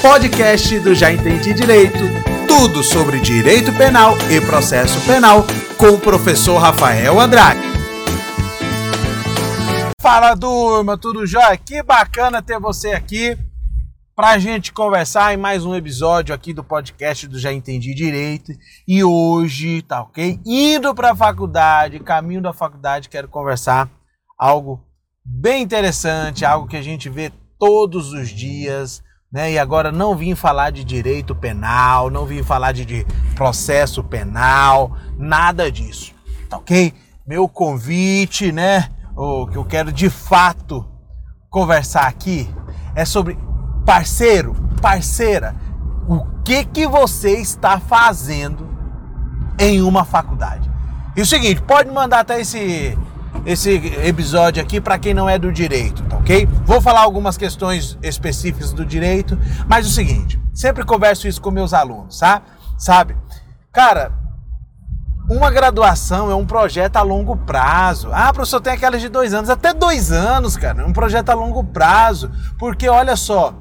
podcast do Já Entendi Direito. Tudo sobre direito penal e processo penal com o professor Rafael Andrade. Fala turma, tudo jóia? Que bacana ter você aqui para a gente conversar em mais um episódio aqui do podcast do Já Entendi Direito. E hoje, tá ok? Indo para a faculdade, caminho da faculdade, quero conversar algo bem interessante, algo que a gente vê todos os dias né? E agora não vim falar de direito penal, não vim falar de, de processo penal, nada disso, tá ok? Meu convite, né? O que eu quero de fato conversar aqui é sobre parceiro, parceira, o que que você está fazendo em uma faculdade? E o seguinte, pode mandar até esse esse episódio aqui para quem não é do direito, tá ok? Vou falar algumas questões específicas do direito, mas o seguinte, sempre converso isso com meus alunos, tá? Sabe? Cara, uma graduação é um projeto a longo prazo. Ah, professor, tem aquelas de dois anos, até dois anos, cara. Um projeto a longo prazo. Porque olha só,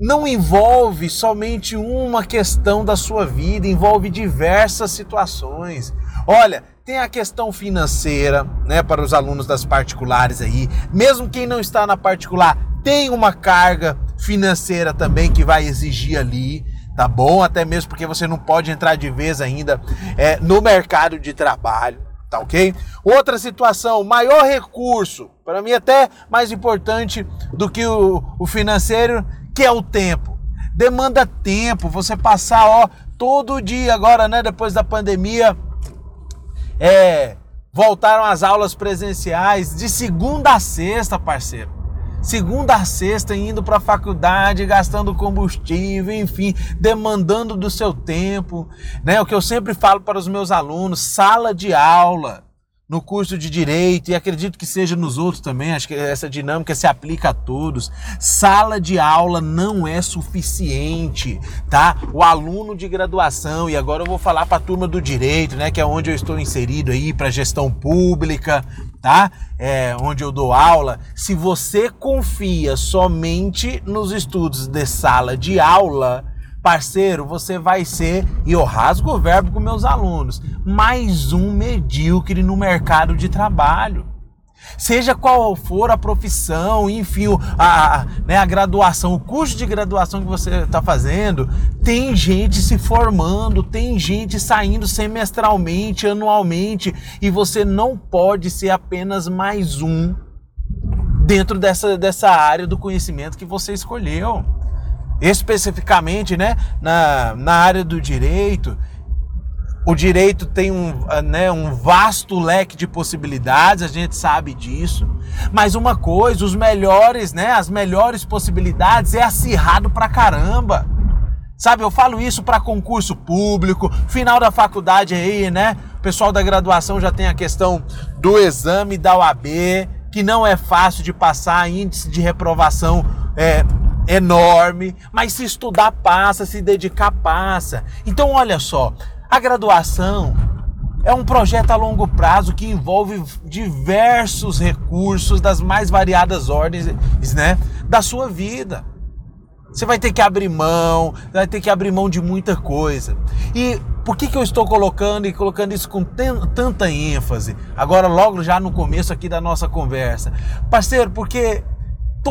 não envolve somente uma questão da sua vida, envolve diversas situações. Olha, tem a questão financeira, né, para os alunos das particulares aí. Mesmo quem não está na particular, tem uma carga financeira também que vai exigir ali, tá bom? Até mesmo porque você não pode entrar de vez ainda é, no mercado de trabalho, tá ok? Outra situação, maior recurso, para mim até mais importante do que o, o financeiro, que é o tempo. Demanda tempo, você passar, ó, todo dia agora, né, depois da pandemia, é, voltaram as aulas presenciais de segunda a sexta, parceiro. Segunda a sexta, indo para a faculdade, gastando combustível, enfim, demandando do seu tempo. Né? O que eu sempre falo para os meus alunos: sala de aula no curso de direito e acredito que seja nos outros também, acho que essa dinâmica se aplica a todos. Sala de aula não é suficiente, tá? O aluno de graduação, e agora eu vou falar para a turma do direito, né, que é onde eu estou inserido aí para gestão pública, tá? É, onde eu dou aula. Se você confia somente nos estudos de sala de aula, parceiro, você vai ser, e eu rasgo o verbo com meus alunos, mais um medíocre no mercado de trabalho. Seja qual for a profissão, enfim, a, né, a graduação, o curso de graduação que você está fazendo, tem gente se formando, tem gente saindo semestralmente, anualmente, e você não pode ser apenas mais um dentro dessa, dessa área do conhecimento que você escolheu especificamente né, na, na área do direito, o direito tem um, né, um vasto leque de possibilidades, a gente sabe disso. Mas uma coisa, os melhores, né, as melhores possibilidades é acirrado pra caramba. Sabe, eu falo isso para concurso público, final da faculdade aí, né? O pessoal da graduação já tem a questão do exame da OAB, que não é fácil de passar, índice de reprovação é, enorme, mas se estudar passa, se dedicar passa. Então olha só, a graduação é um projeto a longo prazo que envolve diversos recursos das mais variadas ordens, né, da sua vida. Você vai ter que abrir mão, vai ter que abrir mão de muita coisa. E por que, que eu estou colocando e colocando isso com tanta ênfase? Agora, logo já no começo aqui da nossa conversa. Parceiro, porque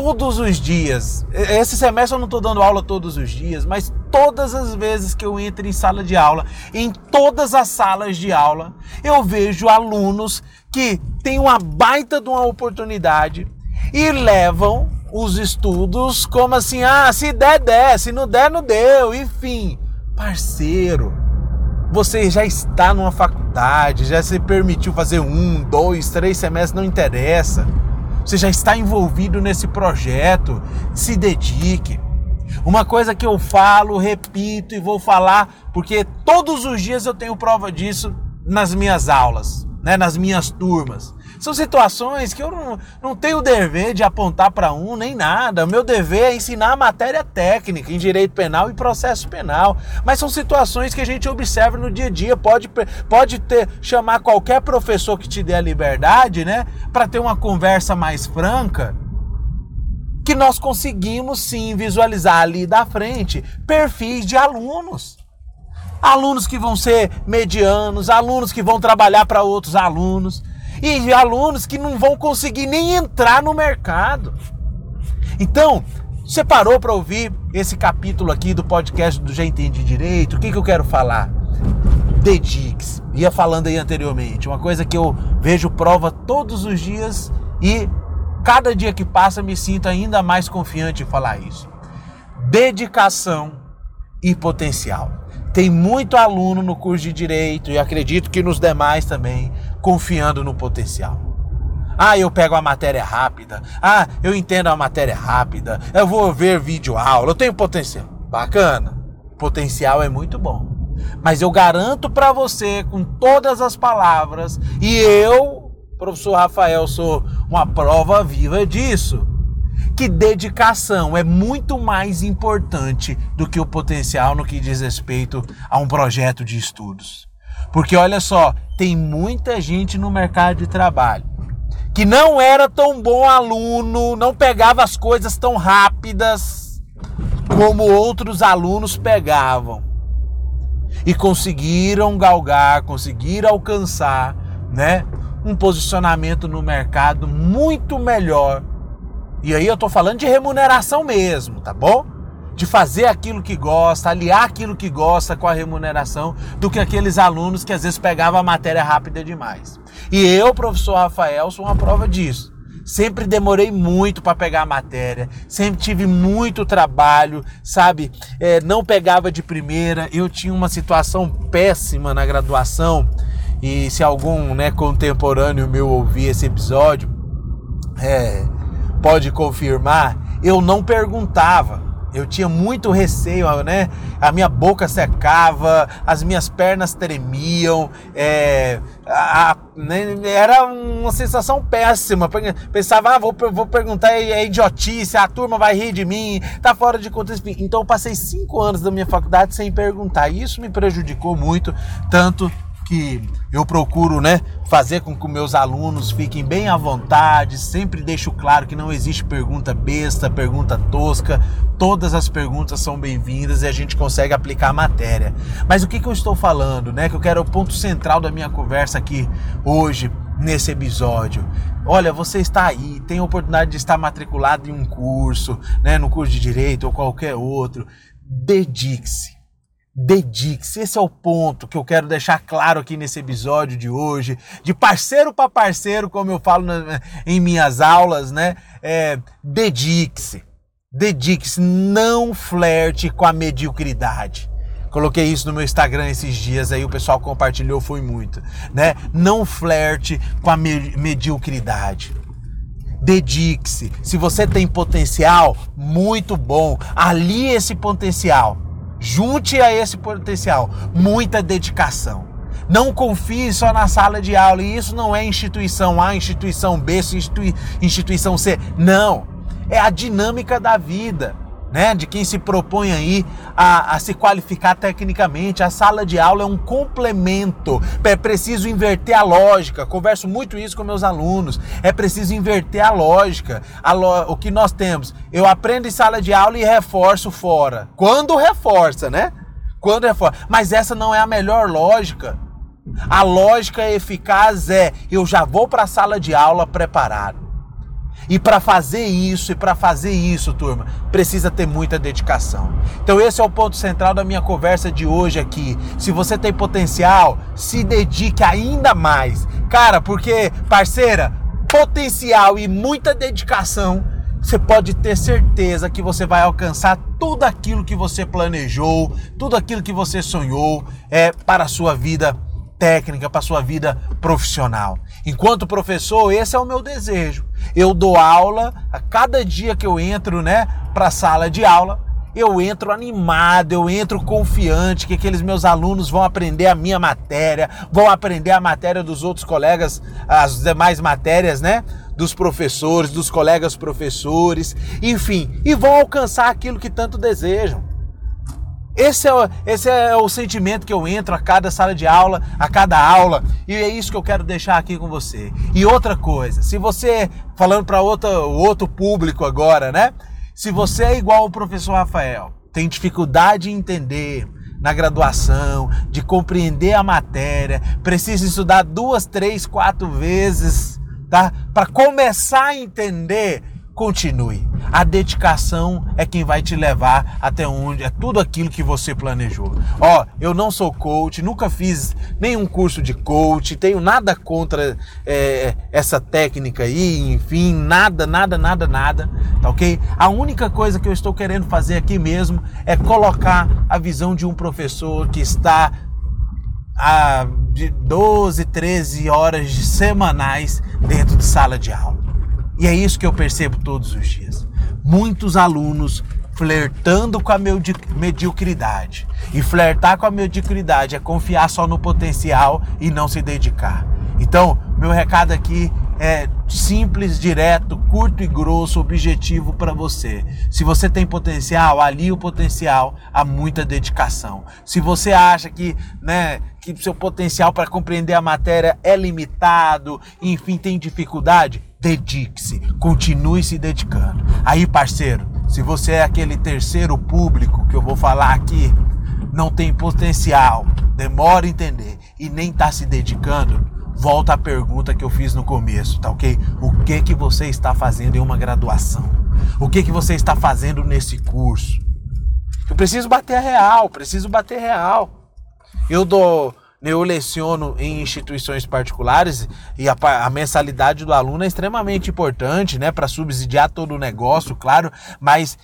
todos os dias. Esse semestre eu não estou dando aula todos os dias, mas todas as vezes que eu entro em sala de aula, em todas as salas de aula, eu vejo alunos que têm uma baita de uma oportunidade e levam os estudos como assim, ah, se der, der, se não der, não deu, enfim. Parceiro, você já está numa faculdade, já se permitiu fazer um, dois, três semestres, não interessa você já está envolvido nesse projeto, se dedique. Uma coisa que eu falo, repito e vou falar, porque todos os dias eu tenho prova disso nas minhas aulas, né, nas minhas turmas. São situações que eu não, não tenho o dever de apontar para um nem nada. O meu dever é ensinar a matéria técnica em direito penal e processo penal. Mas são situações que a gente observa no dia a dia. Pode, pode ter, chamar qualquer professor que te dê a liberdade, né? Para ter uma conversa mais franca que nós conseguimos sim visualizar ali da frente perfis de alunos. Alunos que vão ser medianos, alunos que vão trabalhar para outros alunos e alunos que não vão conseguir nem entrar no mercado. Então, você parou para ouvir esse capítulo aqui do podcast do Já Entendi Direito? O que, que eu quero falar? Dedique-se. Ia falando aí anteriormente, uma coisa que eu vejo prova todos os dias e cada dia que passa me sinto ainda mais confiante em falar isso. Dedicação e potencial. Tem muito aluno no curso de direito e acredito que nos demais também, confiando no potencial. Ah, eu pego a matéria rápida. Ah, eu entendo a matéria rápida. Eu vou ver vídeo aula. Eu tenho potencial. Bacana. Potencial é muito bom. Mas eu garanto para você com todas as palavras e eu, professor Rafael, sou uma prova viva disso que dedicação é muito mais importante do que o potencial no que diz respeito a um projeto de estudos. Porque olha só, tem muita gente no mercado de trabalho que não era tão bom aluno, não pegava as coisas tão rápidas como outros alunos pegavam. E conseguiram galgar, conseguiram alcançar, né, um posicionamento no mercado muito melhor e aí eu tô falando de remuneração mesmo, tá bom? De fazer aquilo que gosta, aliar aquilo que gosta com a remuneração, do que aqueles alunos que às vezes pegavam a matéria rápida demais. E eu, professor Rafael, sou uma prova disso. Sempre demorei muito para pegar a matéria, sempre tive muito trabalho, sabe? É, não pegava de primeira. Eu tinha uma situação péssima na graduação. E se algum né, contemporâneo meu ouvir esse episódio, é, pode confirmar, eu não perguntava. Eu tinha muito receio, né? A minha boca secava, as minhas pernas tremiam, é, a, né? era uma sensação péssima. Pensava, ah, vou, vou perguntar, é, é idiotice, a turma vai rir de mim, tá fora de contexto. Então eu passei cinco anos da minha faculdade sem perguntar. E isso me prejudicou muito, tanto que eu procuro, né, fazer com que meus alunos fiquem bem à vontade, sempre deixo claro que não existe pergunta besta, pergunta tosca, todas as perguntas são bem-vindas e a gente consegue aplicar a matéria. Mas o que, que eu estou falando, né, que eu quero o ponto central da minha conversa aqui hoje, nesse episódio. Olha, você está aí, tem a oportunidade de estar matriculado em um curso, né, no curso de direito ou qualquer outro, dedique-se dedique-se. Esse é o ponto que eu quero deixar claro aqui nesse episódio de hoje. De parceiro para parceiro, como eu falo na, em minhas aulas, né? É, dedique-se. Dedique-se. Não flerte com a mediocridade. Coloquei isso no meu Instagram esses dias aí, o pessoal compartilhou, foi muito, né? Não flerte com a me mediocridade. Dedique-se. Se você tem potencial, muito bom. Alie esse potencial Junte a esse potencial muita dedicação. Não confie só na sala de aula. E isso não é instituição A, instituição B, instituição C. Não. É a dinâmica da vida né, de quem se propõe aí a, a, se qualificar tecnicamente. A sala de aula é um complemento. É preciso inverter a lógica. Converso muito isso com meus alunos. É preciso inverter a lógica. A lo... O que nós temos? Eu aprendo em sala de aula e reforço fora. Quando reforça, né? Quando reforça. Mas essa não é a melhor lógica. A lógica eficaz é eu já vou para a sala de aula preparado. E para fazer isso, e para fazer isso, turma, precisa ter muita dedicação. Então esse é o ponto central da minha conversa de hoje aqui. Se você tem potencial, se dedique ainda mais. Cara, porque, parceira, potencial e muita dedicação, você pode ter certeza que você vai alcançar tudo aquilo que você planejou, tudo aquilo que você sonhou é para a sua vida técnica, para sua vida profissional. Enquanto professor, esse é o meu desejo. Eu dou aula a cada dia que eu entro, né, para a sala de aula, eu entro animado, eu entro confiante que aqueles meus alunos vão aprender a minha matéria, vão aprender a matéria dos outros colegas, as demais matérias, né? Dos professores, dos colegas professores, enfim, e vão alcançar aquilo que tanto desejam. Esse é, o, esse é o sentimento que eu entro a cada sala de aula, a cada aula, e é isso que eu quero deixar aqui com você. E outra coisa, se você, falando para outro, público agora, né? Se você é igual ao professor Rafael, tem dificuldade em entender na graduação, de compreender a matéria, precisa estudar duas, três, quatro vezes, tá? Para começar a entender continue. A dedicação é quem vai te levar até onde é tudo aquilo que você planejou. Ó, eu não sou coach, nunca fiz nenhum curso de coach, tenho nada contra é, essa técnica aí, enfim, nada, nada, nada, nada, tá ok? A única coisa que eu estou querendo fazer aqui mesmo é colocar a visão de um professor que está a de 12, 13 horas semanais dentro de sala de aula. E é isso que eu percebo todos os dias. Muitos alunos flertando com a mediocridade. E flertar com a mediocridade é confiar só no potencial e não se dedicar. Então, meu recado aqui é simples, direto, curto e grosso, objetivo para você. Se você tem potencial, ali o potencial, há muita dedicação. Se você acha que, né, que seu potencial para compreender a matéria é limitado, enfim, tem dificuldade, dedique-se, continue se dedicando. Aí, parceiro, se você é aquele terceiro público que eu vou falar aqui, não tem potencial, demora a entender e nem está se dedicando, volta à pergunta que eu fiz no começo, tá ok? O que que você está fazendo em uma graduação? O que que você está fazendo nesse curso? Eu preciso bater real, preciso bater real. Eu dou eu leciono em instituições particulares e a, a mensalidade do aluno é extremamente importante, né, para subsidiar todo o negócio, claro, mas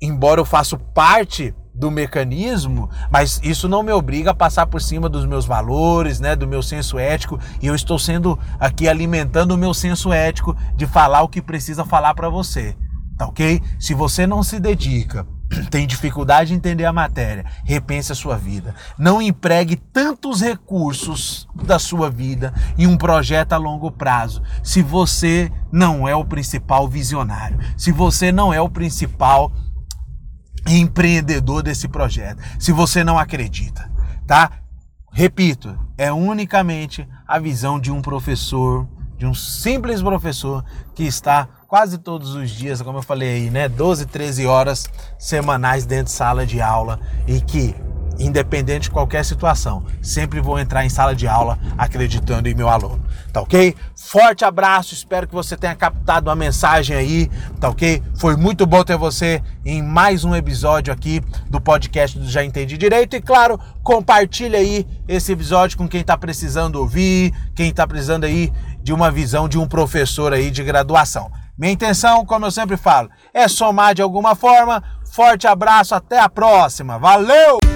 embora eu faça parte do mecanismo, mas isso não me obriga a passar por cima dos meus valores, né, do meu senso ético, e eu estou sendo aqui alimentando o meu senso ético de falar o que precisa falar para você. Tá OK? Se você não se dedica tem dificuldade em entender a matéria, repense a sua vida. Não empregue tantos recursos da sua vida em um projeto a longo prazo se você não é o principal visionário, se você não é o principal empreendedor desse projeto, se você não acredita, tá? Repito, é unicamente a visão de um professor, de um simples professor que está quase todos os dias, como eu falei aí, né? 12, 13 horas semanais dentro de sala de aula e que, independente de qualquer situação, sempre vou entrar em sala de aula acreditando em meu aluno. Tá ok? Forte abraço, espero que você tenha captado uma mensagem aí, tá ok? Foi muito bom ter você em mais um episódio aqui do podcast do Já Entendi Direito. E claro, compartilha aí esse episódio com quem tá precisando ouvir, quem tá precisando aí de uma visão de um professor aí de graduação. Minha intenção, como eu sempre falo, é somar de alguma forma. Forte abraço, até a próxima. Valeu!